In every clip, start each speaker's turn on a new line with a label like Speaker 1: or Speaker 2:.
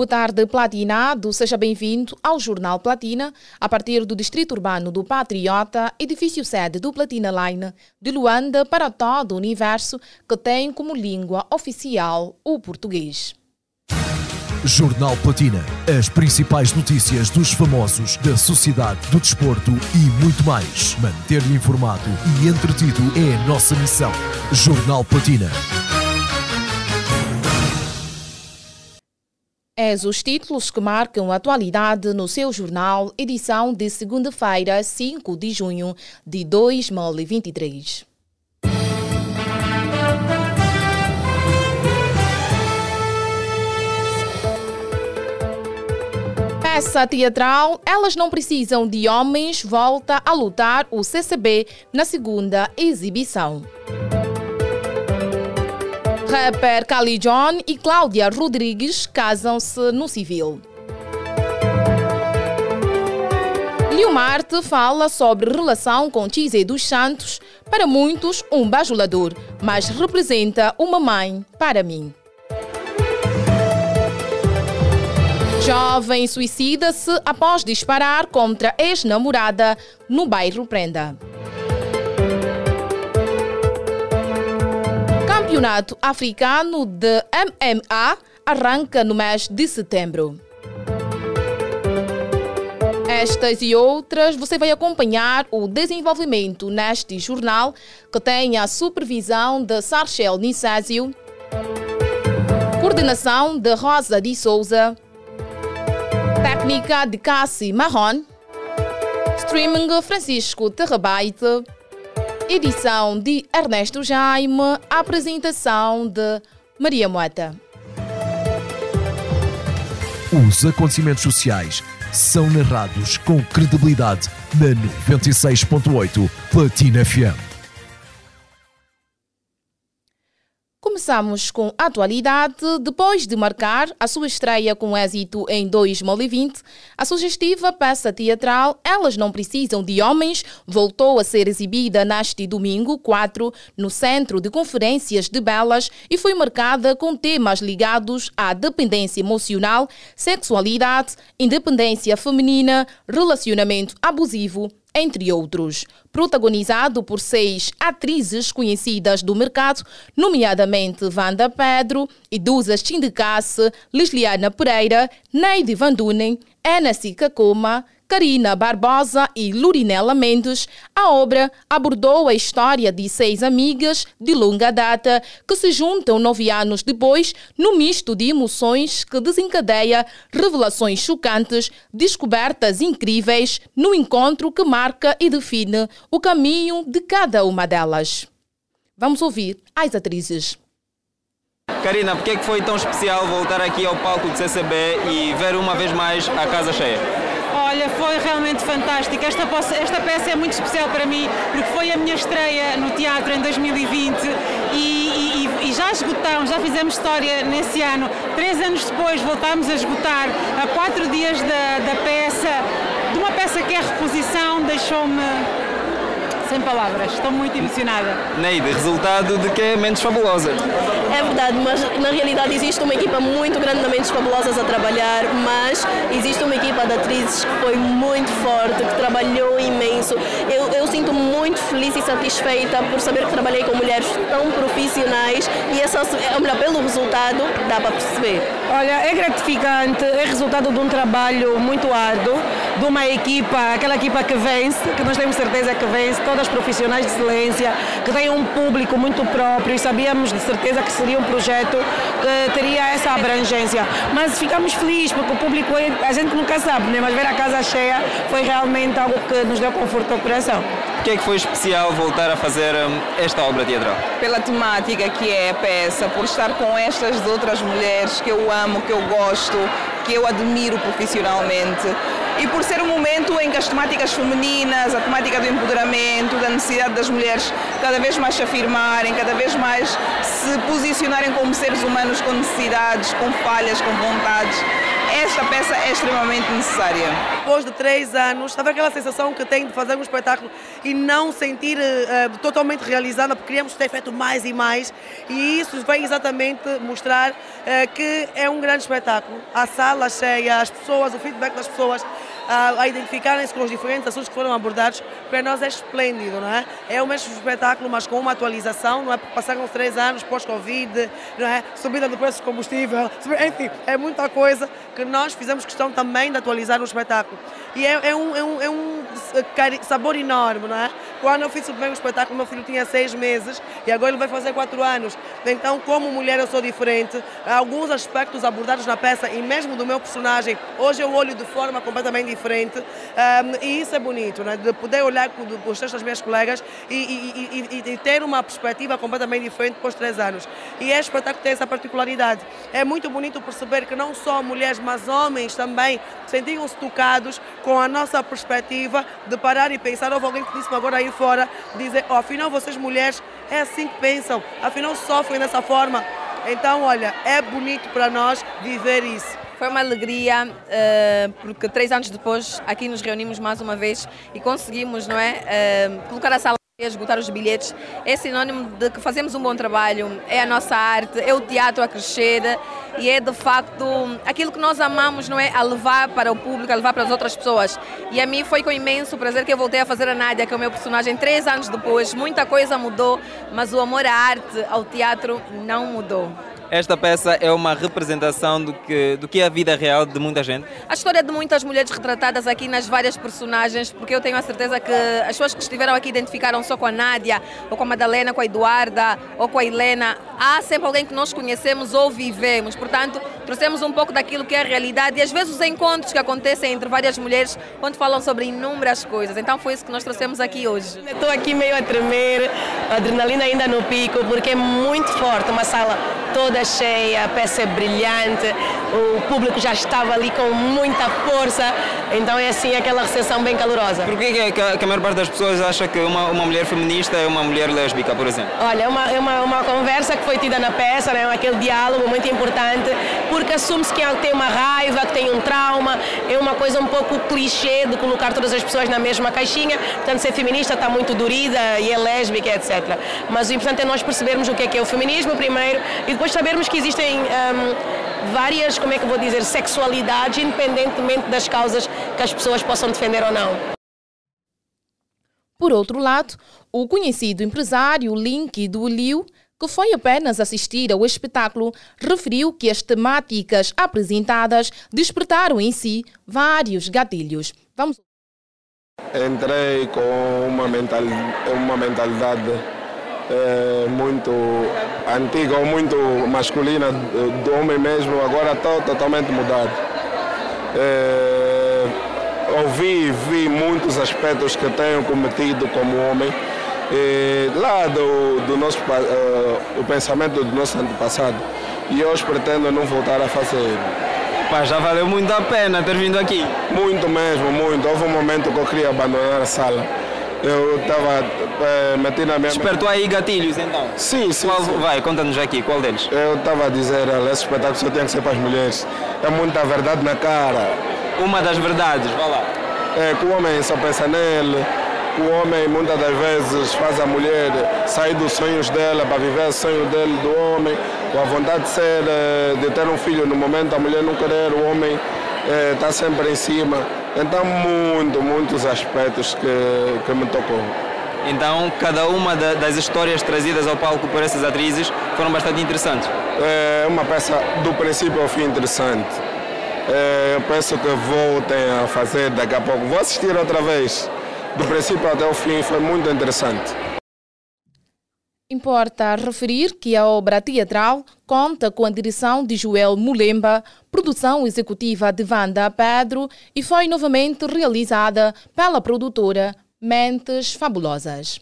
Speaker 1: Boa tarde, Platinado. Seja bem-vindo ao Jornal Platina, a partir do Distrito Urbano do Patriota, edifício sede do Platina Line, de Luanda para todo o universo, que tem como língua oficial o português.
Speaker 2: Jornal Platina. As principais notícias dos famosos, da sociedade, do desporto e muito mais. Manter-lhe informado e entretido é a nossa missão. Jornal Platina.
Speaker 1: És os títulos que marcam a atualidade no seu jornal, edição de segunda-feira, 5 de junho de 2023. Peça teatral Elas Não Precisam de Homens volta a lutar o CCB na segunda exibição. Rapper Kali John e Cláudia Rodrigues casam-se no civil. Marte fala sobre relação com Tizé dos Santos, para muitos um bajulador, mas representa uma mãe para mim. Jovem suicida-se após disparar contra ex-namorada no bairro Prenda. Campeonato Africano de MMA arranca no mês de setembro. Estas e outras você vai acompanhar o desenvolvimento neste jornal que tem a supervisão de Sarchel Nicásio, coordenação de Rosa de Souza, técnica de Cassi Marron, streaming Francisco Terrabaite, edição de Ernesto Jaime, apresentação de Maria Moata.
Speaker 2: Os acontecimentos sociais são narrados com credibilidade na 96.8 Platina FM.
Speaker 1: Começamos com a atualidade. Depois de marcar a sua estreia com êxito em 2020, a sugestiva peça teatral Elas Não Precisam de Homens voltou a ser exibida neste domingo 4 no Centro de Conferências de Belas e foi marcada com temas ligados à dependência emocional, sexualidade, independência feminina, relacionamento abusivo entre outros. Protagonizado por seis atrizes conhecidas do mercado, nomeadamente Wanda Pedro, Edusa Chindicasse, Lisliana Pereira, Neide Van Dunen, Ana Sica Karina Barbosa e Lurinela Mendes, a obra abordou a história de seis amigas de longa data que se juntam nove anos depois no misto de emoções que desencadeia revelações chocantes, descobertas incríveis no encontro que marca e define o caminho de cada uma delas. Vamos ouvir as atrizes.
Speaker 3: Karina, por que foi tão especial voltar aqui ao palco do CCB e ver uma vez mais a casa cheia?
Speaker 4: Olha, foi realmente fantástico. Esta, esta peça é muito especial para mim porque foi a minha estreia no teatro em 2020 e, e, e já esgotámos, já fizemos história nesse ano. Três anos depois voltámos a esgotar a quatro dias da, da peça, de uma peça que é reposição, deixou-me sem palavras, estou muito emocionada.
Speaker 3: Neide, resultado de que é Mentes Fabulosas.
Speaker 5: É verdade, mas na realidade existe uma equipa muito grande de Mentes Fabulosas a trabalhar, mas existe uma equipa de atrizes que foi muito forte, que trabalhou imenso. Eu, eu sinto muito feliz e satisfeita por saber que trabalhei com mulheres tão profissionais e é só, é, melhor, pelo resultado dá para perceber.
Speaker 6: Olha, é gratificante, é resultado de um trabalho muito árduo, de uma equipa, aquela equipa que vence, que nós temos certeza que vence, todas profissionais de excelência, que têm um público muito próprio e sabíamos de certeza que seria um projeto que teria essa abrangência. Mas ficamos felizes porque o público, a gente nunca sabe, né? mas ver a casa cheia foi realmente algo que nos deu conforto ao coração.
Speaker 3: O que é que foi especial voltar a fazer hum, esta obra teatral?
Speaker 7: Pela temática que é a peça, por estar com estas outras mulheres que eu amo, que eu gosto, que eu admiro profissionalmente e por ser um momento em que as temáticas femininas, a temática do empoderamento, da necessidade das mulheres cada vez mais se afirmarem, cada vez mais se posicionarem como seres humanos com necessidades, com falhas, com vontades esta peça é extremamente necessária.
Speaker 8: Depois de três anos, sabe aquela sensação que tem de fazer um espetáculo e não sentir uh, totalmente realizada, porque queríamos ter feito mais e mais, e isso vem exatamente mostrar uh, que é um grande espetáculo. A sala cheia, as pessoas, o feedback das pessoas, a, a identificarem-se com os diferentes assuntos que foram abordados, para nós é esplêndido, não é? É o mesmo espetáculo, mas com uma atualização, não é? Passaram três anos pós-Covid, não é? Subida do preço do combustível, enfim, é muita coisa que nós fizemos questão também de atualizar o espetáculo. E é, é, um, é, um, é um sabor enorme, não é? Quando eu fiz o primeiro espetáculo, meu filho tinha seis meses e agora ele vai fazer quatro anos. Então, como mulher, eu sou diferente. Alguns aspectos abordados na peça e mesmo do meu personagem, hoje eu olho de forma completamente diferente diferente um, e isso é bonito, né? de poder olhar com os textos das minhas colegas e, e, e, e, ter uma perspectiva completamente diferente depois de três anos. E é espetáculo ter essa particularidade. É muito bonito perceber que não só mulheres, mas homens também sentiam-se tocados com a nossa perspectiva de parar e pensar. Houve alguém que disse-me agora aí fora, dizer, oh, afinal vocês mulheres é assim que pensam, afinal sofrem dessa forma. Então, olha, é bonito para nós viver isso.
Speaker 9: Foi uma alegria, uh, porque três anos depois aqui nos reunimos mais uma vez e conseguimos, não é, uh, colocar a sala esgotar os bilhetes é sinónimo de que fazemos um bom trabalho, é a nossa arte, é o teatro a crescer e é de facto aquilo que nós amamos, não é? A levar para o público, a levar para as outras pessoas. E a mim foi com imenso prazer que eu voltei a fazer a Nádia, que é o meu personagem, três anos depois. Muita coisa mudou, mas o amor à arte, ao teatro, não mudou.
Speaker 3: Esta peça é uma representação do que, do que é a vida real de muita gente?
Speaker 9: A história de muitas mulheres retratadas aqui nas várias personagens, porque eu tenho a certeza que as pessoas que estiveram aqui identificaram só com a Nádia, ou com a Madalena, com a Eduarda, ou com a Helena. Há sempre alguém que nós conhecemos ou vivemos. Portanto, trouxemos um pouco daquilo que é a realidade e às vezes os encontros que acontecem entre várias mulheres, onde falam sobre inúmeras coisas. Então foi isso que nós trouxemos aqui hoje.
Speaker 6: Estou aqui meio a tremer, a adrenalina ainda no pico, porque é muito forte, uma sala toda cheia, a peça é brilhante, o público já estava ali com muita força, então é assim aquela recepção bem calorosa.
Speaker 3: Por que, é que, a, maior parte das pessoas acha que uma, uma mulher feminista é uma mulher lésbica, por exemplo?
Speaker 6: Olha, é uma, é uma, uma conversa que foi tida na peça, né? aquele diálogo muito importante, porque assume-se que tem uma raiva, que tem um trauma, é uma coisa um pouco clichê de colocar todas as pessoas na mesma caixinha, portanto ser feminista está muito dorida e é lésbica, etc. Mas o importante é nós percebermos o que é que é o feminismo primeiro e depois saber sabermos que existem um, várias, como é que vou dizer, sexualidades, independentemente das causas que as pessoas possam defender ou não.
Speaker 1: Por outro lado, o conhecido empresário Link do Liu, que foi apenas assistir ao espetáculo, referiu que as temáticas apresentadas despertaram em si vários gatilhos. Vamos.
Speaker 10: Entrei com uma, mental, uma mentalidade é, muito antiga ou muito masculina do homem mesmo, agora está totalmente mudado. É, ouvi e vi muitos aspectos que tenho cometido como homem. E, lá do, do nosso uh, o pensamento do nosso antepassado e hoje pretendo não voltar a fazer.
Speaker 3: Pá, já valeu muito a pena ter vindo aqui.
Speaker 10: Muito mesmo, muito. Houve um momento que eu queria abandonar a sala eu estava é, metido na minha.
Speaker 3: Despertou aí gatilhos então?
Speaker 10: Sim, sim.
Speaker 3: Qual,
Speaker 10: sim.
Speaker 3: Vai, conta-nos aqui, qual deles?
Speaker 10: Eu estava a dizer, esse espetáculo só tem que ser para as mulheres. É muita verdade na cara.
Speaker 3: Uma das verdades, vá lá.
Speaker 10: É que o homem só pensa nele, o homem muitas das vezes faz a mulher sair dos sonhos dela para viver o sonho dele, do homem, com a vontade de ser, eh, de ter um filho no momento, a mulher não querer, o homem está eh, sempre em cima. Então, muito, muitos aspectos que, que me tocou.
Speaker 3: Então, cada uma das histórias trazidas ao palco por essas atrizes foram bastante interessantes.
Speaker 10: É uma peça do princípio ao fim interessante. É, eu penso que voltem a fazer daqui a pouco. Vou assistir outra vez. Do princípio até o fim foi muito interessante.
Speaker 1: Importa referir que a obra teatral conta com a direção de Joel Mulemba, produção executiva de Wanda Pedro e foi novamente realizada pela produtora Mentes Fabulosas.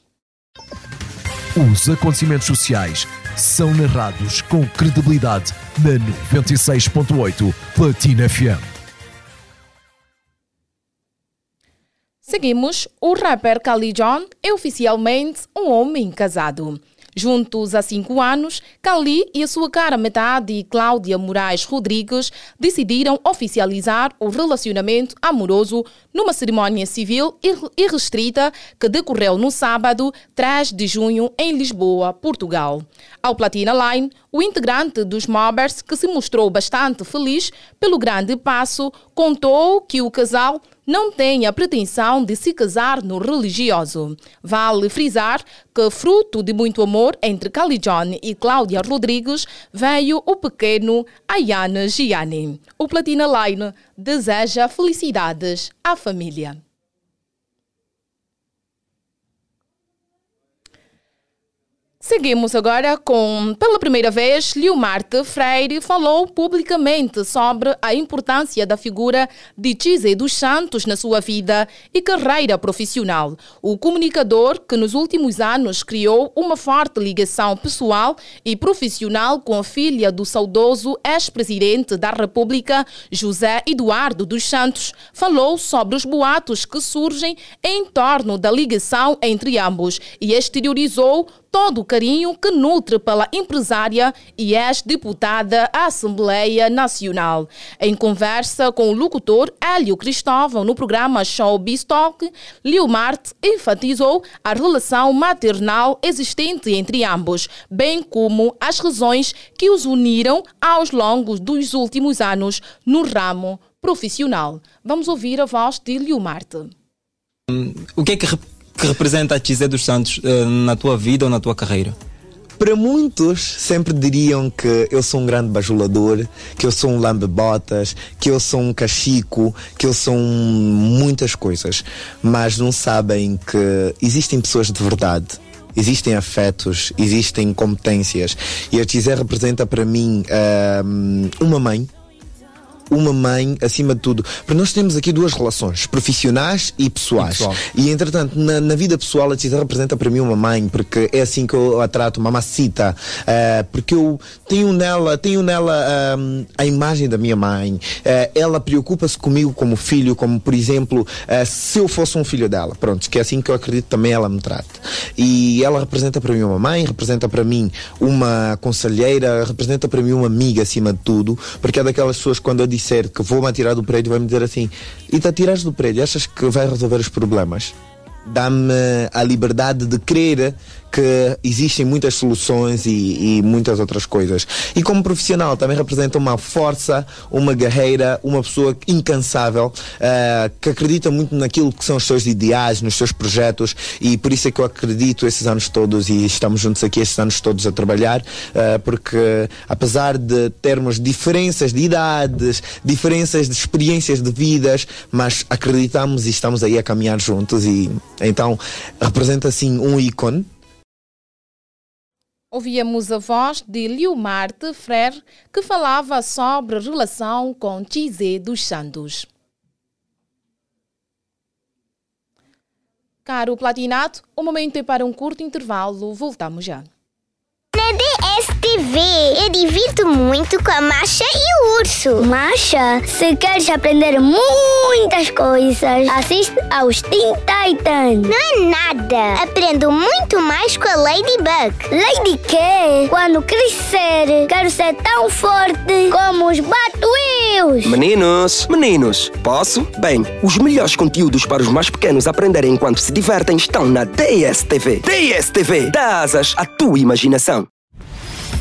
Speaker 2: Os acontecimentos sociais são narrados com credibilidade na 96.8 Platina FM.
Speaker 1: Seguimos, o rapper Kali John é oficialmente um homem casado. Juntos há cinco anos, Kali e a sua cara metade, Cláudia Moraes Rodrigues, decidiram oficializar o relacionamento amoroso numa cerimónia civil irrestrita que decorreu no sábado, 3 de junho, em Lisboa, Portugal. Ao Platina Line, o integrante dos Mobbers, que se mostrou bastante feliz pelo grande passo, contou que o casal não tem a pretensão de se casar no religioso. Vale frisar que, fruto de muito amor entre John e Cláudia Rodrigues, veio o pequeno Ayane Gianni. O Platina Line deseja felicidades à família. Seguimos agora com, pela primeira vez, Liomarte Freire falou publicamente sobre a importância da figura de Chise dos Santos na sua vida e carreira profissional. O comunicador, que nos últimos anos criou uma forte ligação pessoal e profissional com a filha do saudoso ex-presidente da República, José Eduardo dos Santos, falou sobre os boatos que surgem em torno da ligação entre ambos e exteriorizou todo o carinho que nutre pela empresária e ex-deputada à Assembleia Nacional. Em conversa com o locutor Hélio Cristóvão no programa Show Talk, Liomarte enfatizou a relação maternal existente entre ambos, bem como as razões que os uniram aos longos dos últimos anos no ramo profissional. Vamos ouvir a voz de Liomarte.
Speaker 3: O que é que que representa a Tizé dos Santos uh, na tua vida ou na tua carreira?
Speaker 11: Para muitos, sempre diriam que eu sou um grande bajulador, que eu sou um lambe-botas, que eu sou um cachico, que eu sou um muitas coisas. Mas não sabem que existem pessoas de verdade existem afetos, existem competências. E a Tizé representa para mim uh, uma mãe, uma mãe acima de tudo. Porque nós temos aqui duas relações, profissionais e pessoais. E, e entretanto, na, na, vida pessoal, a Tisa representa para mim uma mãe, porque é assim que eu a trato, mamacita. Uh, porque eu tenho nela, tenho nela uh, a imagem da minha mãe. Uh, ela preocupa-se comigo como filho, como, por exemplo, se eu fosse um filho dela. Pronto, que é assim que eu acredito também ela me trata. E ela representa para mim uma mãe, representa para mim uma conselheira, representa para mim uma amiga acima de tudo, porque é daquelas pessoas quando eu digo disser que vou-me atirar do prédio, vai-me dizer assim: e te atiras do prédio, achas que vai resolver os problemas? Dá-me a liberdade de crer que existem muitas soluções e, e, muitas outras coisas. E como profissional também representa uma força, uma guerreira, uma pessoa incansável, uh, que acredita muito naquilo que são os seus ideais, nos seus projetos e por isso é que eu acredito esses anos todos e estamos juntos aqui esses anos todos a trabalhar, uh, porque apesar de termos diferenças de idades, diferenças de experiências de vidas, mas acreditamos e estamos aí a caminhar juntos e então representa assim um ícone
Speaker 1: Ouvíamos a voz de Liomarte Frere, que falava sobre a relação com Tizé dos Santos. Caro Platinato, o momento é para um curto intervalo. Voltamos já.
Speaker 12: Na DSTV, eu divirto muito com a Masha e o Urso. Masha, se queres aprender muitas coisas, assiste aos Teen Titans. Não é nada. Aprendo muito mais com a Ladybug. Lady quê? Quando crescer, quero ser tão forte como os Batwheels.
Speaker 13: Meninos, meninos, posso? Bem, os melhores conteúdos para os mais pequenos aprenderem enquanto se divertem estão na DSTV. DSTV, dá asas à tua imaginação.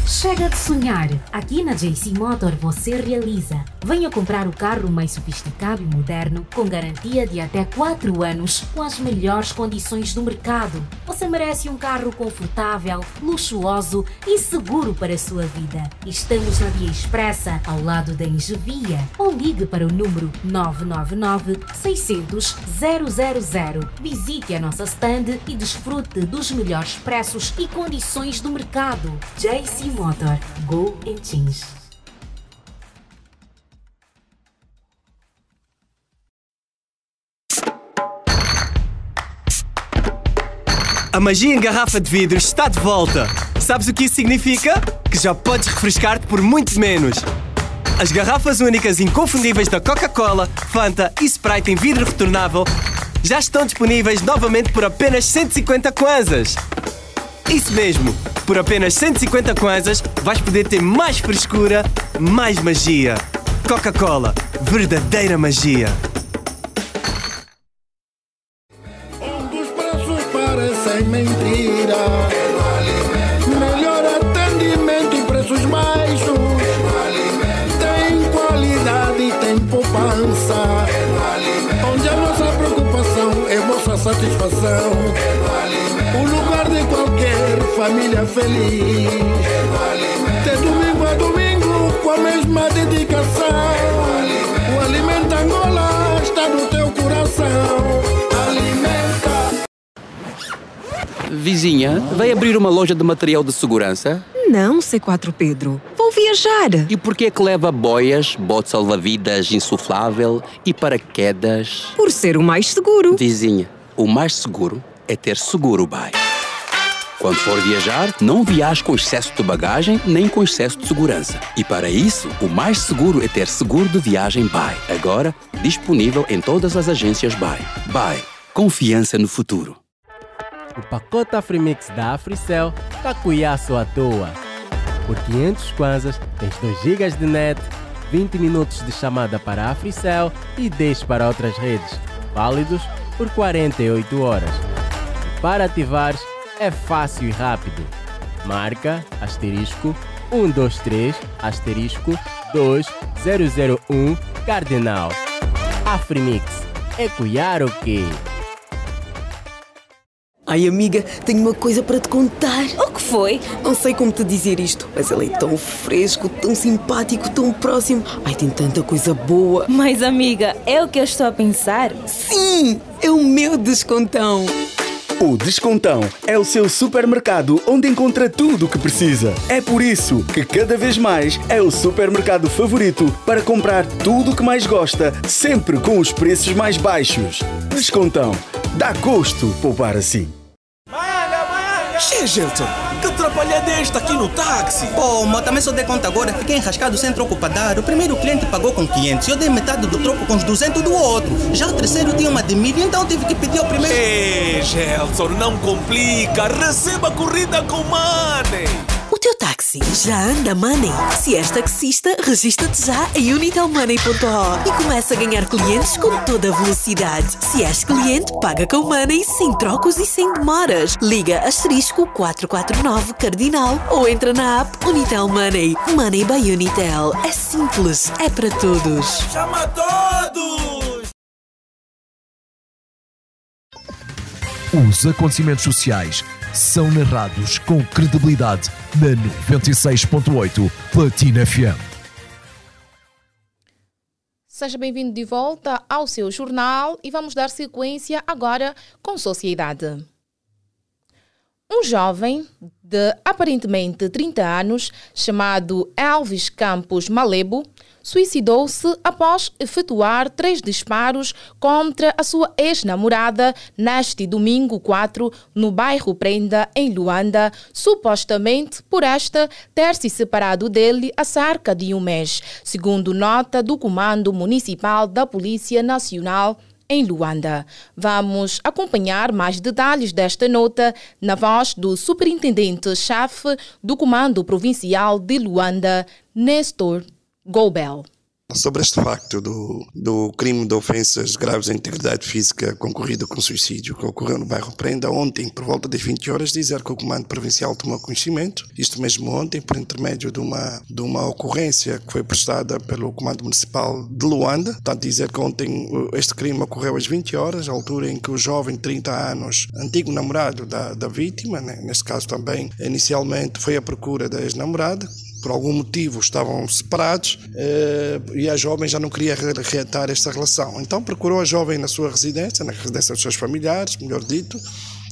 Speaker 14: Chega de sonhar! Aqui na JC Motor você realiza. Venha comprar o carro mais sofisticado e moderno, com garantia de até 4 anos, com as melhores condições do mercado. Você merece um carro confortável, luxuoso e seguro para a sua vida. Estamos na Via Expressa, ao lado da Engevia. Ou ligue para o número 999 600 000. Visite a nossa stand e desfrute dos melhores preços e condições do mercado. JC Motor Go and.
Speaker 15: A magia em garrafa de vidro está de volta. Sabes o que isso significa? Que já podes refrescar-te por muito menos. As garrafas únicas inconfundíveis da Coca-Cola, Fanta e Sprite em vidro retornável já estão disponíveis novamente por apenas 150 kwanzas. Isso mesmo, por apenas 150 kwanzas vais poder ter mais frescura, mais magia. Coca-Cola, verdadeira magia.
Speaker 16: Dos preços parecem mentira. Melhor atendimento e preços baixos. Tem qualidade e tem poupança. Onde a nossa preocupação é satisfação. O lugar de qualquer família feliz. De domingo a domingo com a mesma dedicação. O Alimenta Angola está no teu coração. Alimenta.
Speaker 17: Vizinha, vai abrir uma loja de material de segurança?
Speaker 18: Não, C4 Pedro. Vou viajar.
Speaker 17: E por que é que leva boias, bote salva-vidas insuflável e paraquedas?
Speaker 18: Por ser o mais seguro.
Speaker 17: Vizinha, o mais seguro é ter seguro BAE. Quando for viajar, não viaje com excesso de bagagem nem com excesso de segurança. E para isso, o mais seguro é ter seguro de viagem BAE. Agora, disponível em todas as agências BAE. BAE. Confiança no futuro.
Speaker 19: O pacote Afrimix da Africell está cuiaço à toa. Por 500 kwanzas, tens 2 GB de net, 20 minutos de chamada para a Africell e 10 para outras redes, válidos por 48 horas. E para ativares, é fácil e rápido. Marca asterisco 123 asterisco 2001 Cardinal. Afrimix. É cuiar o quê?
Speaker 20: Ai, amiga, tenho uma coisa para te contar.
Speaker 21: O que foi?
Speaker 20: Não sei como te dizer isto, mas ele é tão fresco, tão simpático, tão próximo. Ai, tem tanta coisa boa.
Speaker 21: Mas, amiga, é o que eu estou a pensar?
Speaker 20: Sim, é o meu descontão.
Speaker 22: O Descontão é o seu supermercado onde encontra tudo o que precisa. É por isso que cada vez mais é o supermercado favorito para comprar tudo o que mais gosta, sempre com os preços mais baixos. Descontão. Dá gosto poupar assim.
Speaker 23: Che, Gelson, que atrapalhada é esta aqui no táxi? Pô, mas também só dei conta agora, fiquei enrascado sem troco para dar. O primeiro cliente pagou com 500 e eu dei metade do troco com os 200 do outro. Já o terceiro tinha uma de mil, então tive que pedir ao primeiro. Ei, Gelson, não complica, receba a corrida com money.
Speaker 20: O teu táxi já anda money. Se és taxista, registra-te já em unitelmoney.org e começa a ganhar clientes com toda a velocidade. Se és cliente, paga com money, sem trocos e sem demoras. Liga asterisco 449 cardinal ou entra na app Unitel Money. Money by Unitel. É simples, é para todos.
Speaker 23: Chama todos!
Speaker 2: Os acontecimentos sociais são narrados com credibilidade na 96.8 Platina FM.
Speaker 1: Seja bem-vindo de volta ao seu jornal e vamos dar sequência agora com Sociedade. Um jovem de aparentemente 30 anos, chamado Elvis Campos Malebo, suicidou-se após efetuar três disparos contra a sua ex-namorada neste domingo 4 no bairro Prenda, em Luanda, supostamente por esta ter se separado dele há cerca de um mês, segundo nota do Comando Municipal da Polícia Nacional em Luanda. Vamos acompanhar mais detalhes desta nota na voz do superintendente-chefe do Comando Provincial de Luanda, Nestor Goubel.
Speaker 24: Sobre este facto do, do crime de ofensas graves à integridade física concorrido com suicídio que ocorreu no bairro Prenda ontem, por volta das 20 horas, dizer que o Comando Provincial tomou conhecimento, isto mesmo ontem, por intermédio de uma, de uma ocorrência que foi prestada pelo Comando Municipal de Luanda, portanto dizer que ontem este crime ocorreu às 20 horas, altura em que o jovem de 30 anos, antigo namorado da, da vítima, né, neste caso também, inicialmente foi à procura da ex-namorada, por algum motivo estavam separados eh, e a jovem já não queria reatar esta relação. Então procurou a jovem na sua residência, na residência dos seus familiares, melhor dito,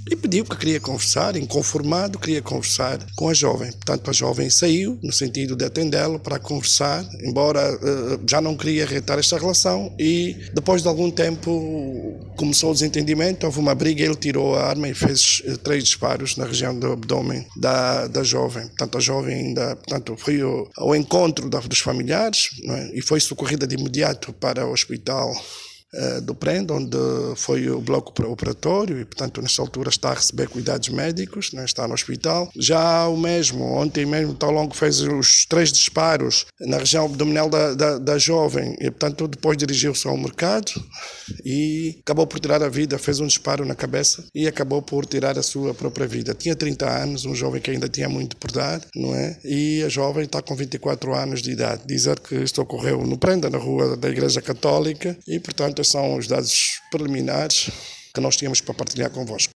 Speaker 24: e pediu que queria conversar, inconformado, queria conversar com a jovem. Portanto, a jovem saiu no sentido de atendê-lo para conversar, embora uh, já não queria reatar esta relação e depois de algum tempo começou o desentendimento, houve uma briga, ele tirou a arma e fez uh, três disparos na região do abdômen da, da jovem. Portanto, a jovem ainda portanto, foi ao, ao encontro da, dos familiares é? e foi socorrida de imediato para o hospital uh, do Prenda, onde foi o bloco operatório e, portanto, nesta altura está a receber cuidados médicos, né, está no hospital. Já o mesmo, ontem mesmo, tão longo fez os três disparos na região abdominal da, da, da jovem e, portanto, depois dirigiu-se ao mercado e acabou por tirar a vida, fez um disparo na cabeça e acabou por tirar a sua própria vida. Tinha 30 anos, um jovem que ainda tinha muito por dar, não é? E a jovem está com 24 anos de idade. Dizer que isto ocorreu no Prenda, na rua da Igreja Católica, e portanto são os dados preliminares que nós tínhamos para partilhar convosco.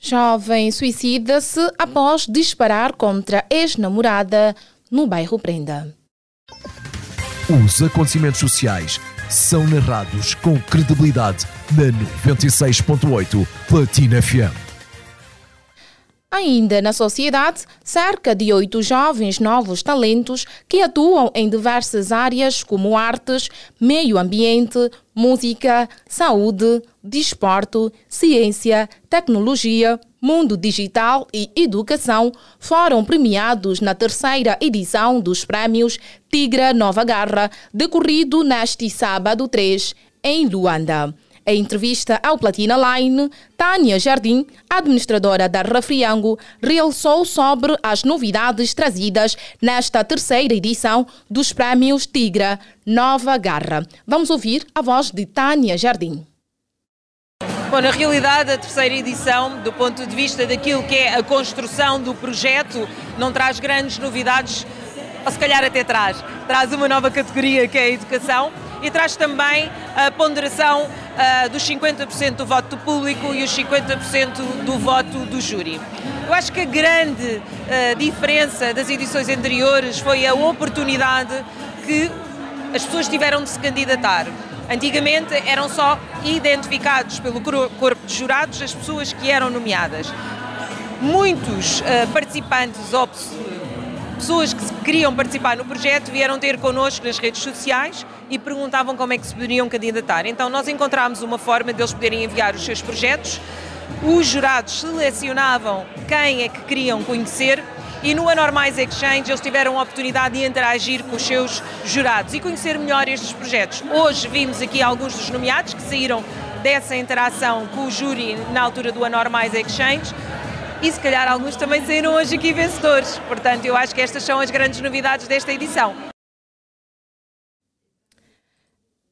Speaker 1: Jovem suicida-se após disparar contra ex-namorada no bairro Prenda.
Speaker 2: Os acontecimentos sociais são narrados com credibilidade na 96.8 Platina FM.
Speaker 1: Ainda na sociedade, cerca de oito jovens novos talentos que atuam em diversas áreas como artes, meio ambiente, música, saúde, desporto, ciência, tecnologia, mundo digital e educação foram premiados na terceira edição dos prémios Tigra Nova Garra, decorrido neste sábado 3 em Luanda. Em entrevista ao Platina Line, Tânia Jardim, administradora da Refriango, realçou sobre as novidades trazidas nesta terceira edição dos Prémios Tigra Nova Garra. Vamos ouvir a voz de Tânia Jardim.
Speaker 25: Bom, na realidade, a terceira edição, do ponto de vista daquilo que é a construção do projeto, não traz grandes novidades, ou se calhar até traz. Traz uma nova categoria que é a educação e traz também a ponderação uh, dos 50% do voto público e os 50% do voto do júri. Eu acho que a grande uh, diferença das edições anteriores foi a oportunidade que as pessoas tiveram de se candidatar. Antigamente eram só identificados pelo corpo de jurados as pessoas que eram nomeadas. Muitos uh, participantes ou pessoas que queriam participar no projeto vieram ter connosco nas redes sociais e perguntavam como é que se poderiam candidatar. Então nós encontramos uma forma deles poderem enviar os seus projetos, os jurados selecionavam quem é que queriam conhecer e no Anormais Exchange eles tiveram a oportunidade de interagir com os seus jurados e conhecer melhor estes projetos. Hoje vimos aqui alguns dos nomeados que saíram dessa interação com o júri na altura do Anormais Exchange e se calhar alguns também saíram hoje aqui vencedores. Portanto, eu acho que estas são as grandes novidades desta edição.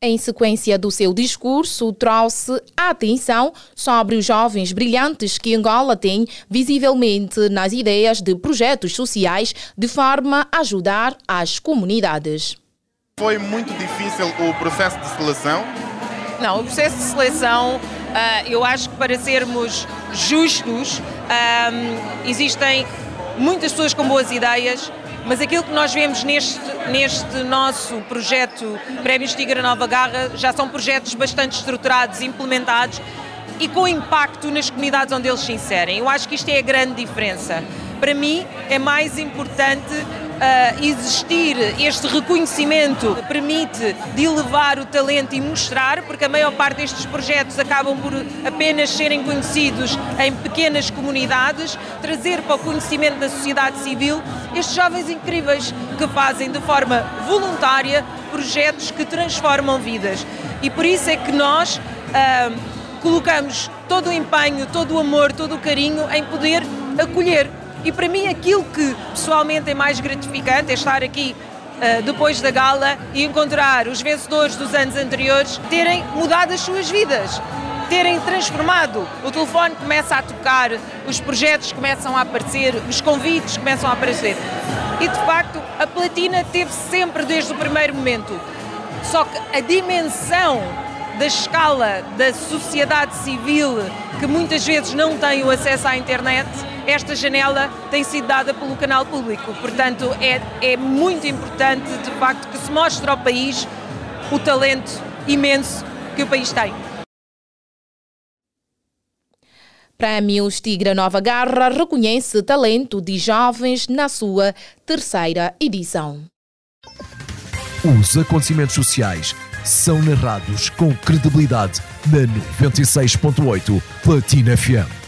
Speaker 1: Em sequência do seu discurso, trouxe a atenção sobre os jovens brilhantes que Angola tem visivelmente nas ideias de projetos sociais de forma a ajudar as comunidades.
Speaker 26: Foi muito difícil o processo de seleção?
Speaker 25: Não, o processo de seleção, ah, eu acho que para sermos justos, ah, existem muitas pessoas com boas ideias, mas aquilo que nós vemos neste, neste nosso projeto Prémios Tigra Nova Garra já são projetos bastante estruturados, implementados e com impacto nas comunidades onde eles se inserem. Eu acho que isto é a grande diferença. Para mim, é mais importante uh, existir este reconhecimento permite de elevar o talento e mostrar, porque a maior parte destes projetos acabam por apenas serem conhecidos em pequenas comunidades, trazer para o conhecimento da sociedade civil estes jovens incríveis que fazem de forma voluntária projetos que transformam vidas. E por isso é que nós uh, colocamos todo o empenho, todo o amor, todo o carinho em poder acolher e para mim aquilo que pessoalmente é mais gratificante é estar aqui uh, depois da gala e encontrar os vencedores dos anos anteriores terem mudado as suas vidas, terem transformado. O telefone começa a tocar, os projetos começam a aparecer, os convites começam a aparecer. E de facto a platina teve sempre desde o primeiro momento. Só que a dimensão da escala da sociedade civil que muitas vezes não tem o acesso à internet esta janela tem sido dada pelo canal público. Portanto, é, é muito importante, de facto, que se mostre ao país o talento imenso que o país tem.
Speaker 1: Prémios Tigra Nova Garra reconhece talento de jovens na sua terceira edição.
Speaker 2: Os acontecimentos sociais são narrados com credibilidade na 96.8 Platina FM.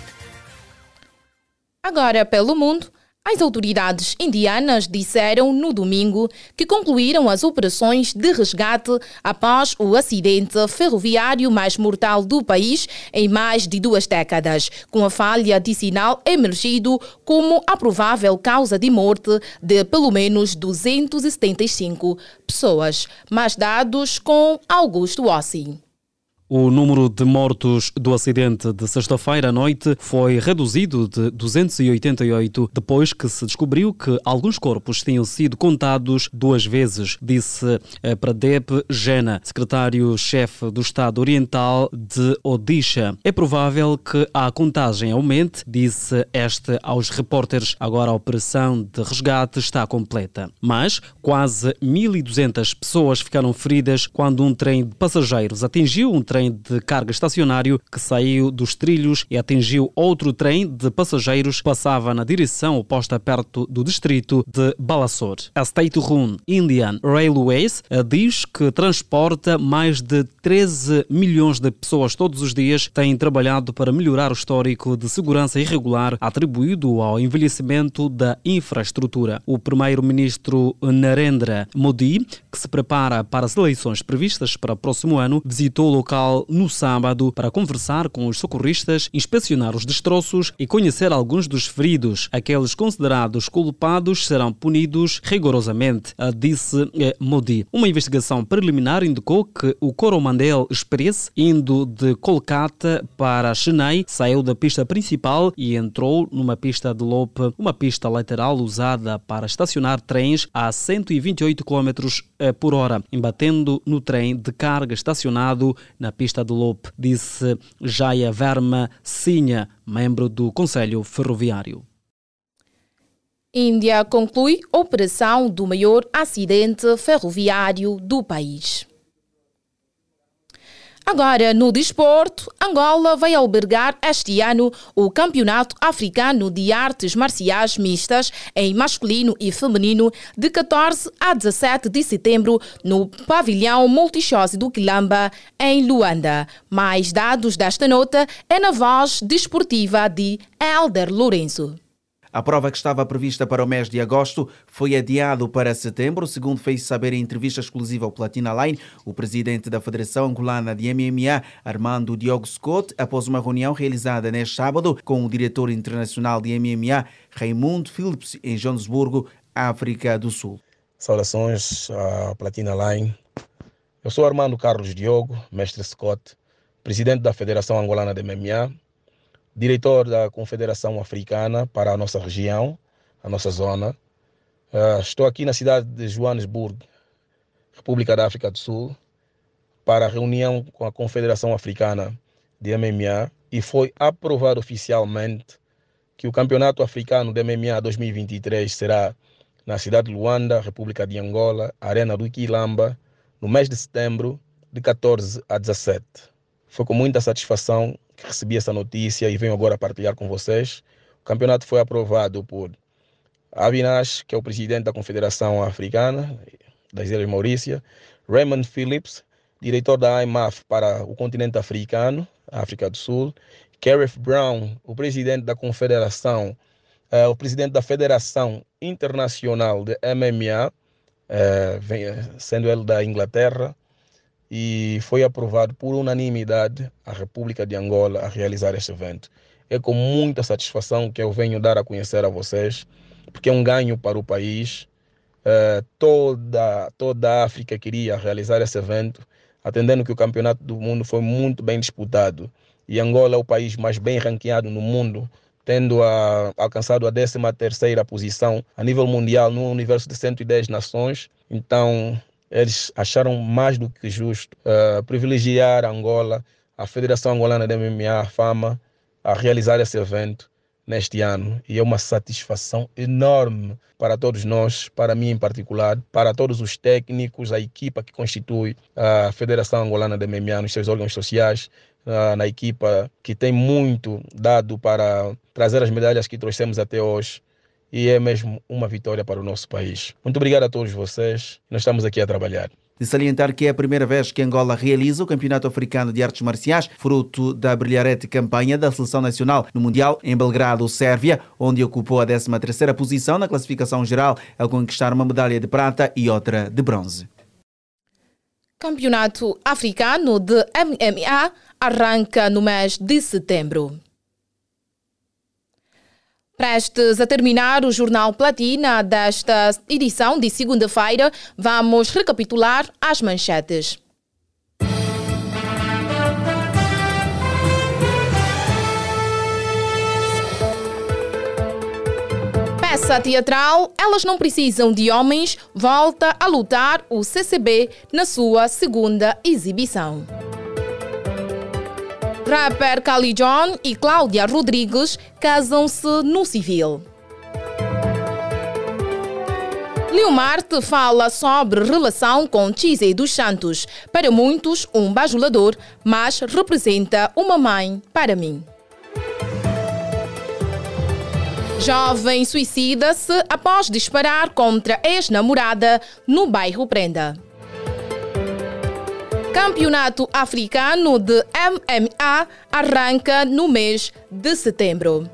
Speaker 1: Agora, pelo mundo, As autoridades indianas disseram no domingo que concluíram as operações de resgate após o acidente ferroviário mais mortal do país em mais de duas décadas, com a falha de sinal emergido como a provável causa de morte de pelo menos 275 pessoas. Mais dados com Augusto Ossi.
Speaker 27: O número de mortos do acidente de sexta-feira à noite foi reduzido de 288 depois que se descobriu que alguns corpos tinham sido contados duas vezes, disse eh, Pradep Jena, secretário-chefe do Estado Oriental de Odisha. É provável que a contagem aumente, disse este aos repórteres. Agora a operação de resgate está completa. Mas quase 1.200 pessoas ficaram feridas quando um trem de passageiros atingiu um trem de carga estacionário que saiu dos trilhos e atingiu outro trem de passageiros que passava na direção oposta perto do distrito de Balasore. A State Run Indian Railways eh, diz que transporta mais de 13 milhões de pessoas todos os dias, tem trabalhado para melhorar o histórico de segurança irregular atribuído ao envelhecimento da infraestrutura. O primeiro-ministro Narendra Modi, que se prepara para as eleições previstas para o próximo ano, visitou o local local no sábado para conversar com os socorristas, inspecionar os destroços e conhecer alguns dos feridos. Aqueles considerados culpados serão punidos rigorosamente, disse eh, Modi. Uma investigação preliminar indicou que o Coromandel Express, indo de Kolkata para Chennai, saiu da pista principal e entrou numa pista de lope, uma pista lateral usada para estacionar trens a 128 km eh, por hora, embatendo no trem de carga estacionado na pista de Lope, disse Jaya Verma Sinha, membro do Conselho Ferroviário.
Speaker 1: Índia conclui operação do maior acidente ferroviário do país. Agora, no desporto, Angola vai albergar este ano o Campeonato Africano de Artes Marciais Mistas em masculino e feminino de 14 a 17 de setembro no pavilhão multichose do Quilamba, em Luanda. Mais dados desta nota é na voz desportiva de Elder Lourenço.
Speaker 28: A prova que estava prevista para o mês de agosto foi adiado para setembro, segundo fez saber em entrevista exclusiva ao Platina Line o presidente da Federação Angolana de MMA, Armando Diogo Scott, após uma reunião realizada neste sábado com o diretor internacional de MMA, Raimundo Phillips, em Joanesburgo, África do Sul.
Speaker 29: Saudações à Platina Line. Eu sou Armando Carlos Diogo, mestre Scott, presidente da Federação Angolana de MMA diretor da Confederação Africana para a nossa região, a nossa zona. Uh, estou aqui na cidade de Joanesburgo, República da África do Sul, para a reunião com a Confederação Africana de MMA e foi aprovado oficialmente que o Campeonato Africano de MMA 2023 será na cidade de Luanda, República de Angola, Arena do Iquilamba, no mês de setembro, de 14 a 17. Foi com muita satisfação que recebi essa notícia e venho agora partilhar com vocês. O campeonato foi aprovado por Avinash, que é o presidente da Confederação Africana das Ilhas Maurícia, Raymond Phillips, diretor da IMAF para o continente africano, África do Sul, Gareth Brown, o presidente da Confederação, uh, o presidente da Federação Internacional de MMA, eh, vem, sendo ele da Inglaterra, e foi aprovado por unanimidade a República de Angola a realizar este evento. É com muita satisfação que eu venho dar a conhecer a vocês, porque é um ganho para o país. Uh, toda, toda a África queria realizar esse evento, atendendo que o campeonato do mundo foi muito bem disputado. E Angola é o país mais bem ranqueado no mundo, tendo a, alcançado a 13 terceira posição a nível mundial no universo de 110 nações. Então, eles acharam mais do que justo uh, privilegiar a Angola, a Federação Angolana de MMA, a FAMA, a realizar esse evento neste ano. E é uma satisfação enorme para todos nós, para mim em particular, para todos os técnicos, a equipa que constitui a Federação Angolana de MMA nos seus órgãos sociais, na equipa que tem muito dado para trazer as medalhas que trouxemos até hoje e é mesmo uma vitória para o nosso país. Muito obrigado a todos vocês. Nós estamos aqui a trabalhar.
Speaker 28: De salientar que é a primeira vez que Angola realiza o Campeonato Africano de Artes Marciais, fruto da brilharete campanha da Seleção Nacional no Mundial em Belgrado, Sérvia, onde ocupou a 13ª posição na classificação geral ao conquistar uma medalha de prata e outra de bronze.
Speaker 1: Campeonato Africano de MMA arranca no mês de setembro. Prestes a terminar o Jornal Platina desta edição de segunda-feira, vamos recapitular as manchetes. Peça teatral Elas Não Precisam de Homens volta a lutar o CCB na sua segunda exibição. Rapper Kali John e Cláudia Rodrigues casam-se no civil. Leomarte fala sobre relação com Chise dos Santos. Para muitos, um bajulador, mas representa uma mãe para mim. Jovem suicida-se após disparar contra ex-namorada no bairro Prenda. Campeonato Africano de MMA arranca no mês de setembro.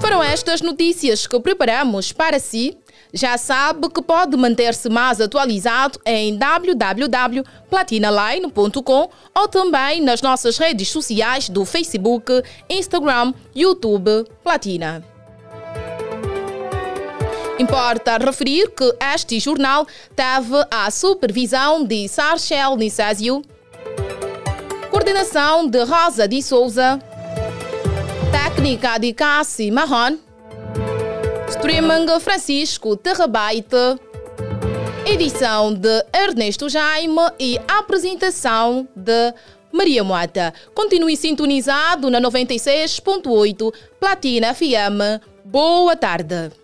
Speaker 1: Foram estas notícias que preparamos para si. Já sabe que pode manter-se mais atualizado em www.platinaline.com ou também nas nossas redes sociais do Facebook, Instagram, YouTube Platina. Importa referir que este jornal teve a supervisão de Sarchel Nicésio, coordenação de Rosa de Souza, técnica de Cassi Marron, streaming Francisco Terrabaite, edição de Ernesto Jaime e apresentação de Maria Moata. Continue sintonizado na 96.8 Platina FM. Boa tarde.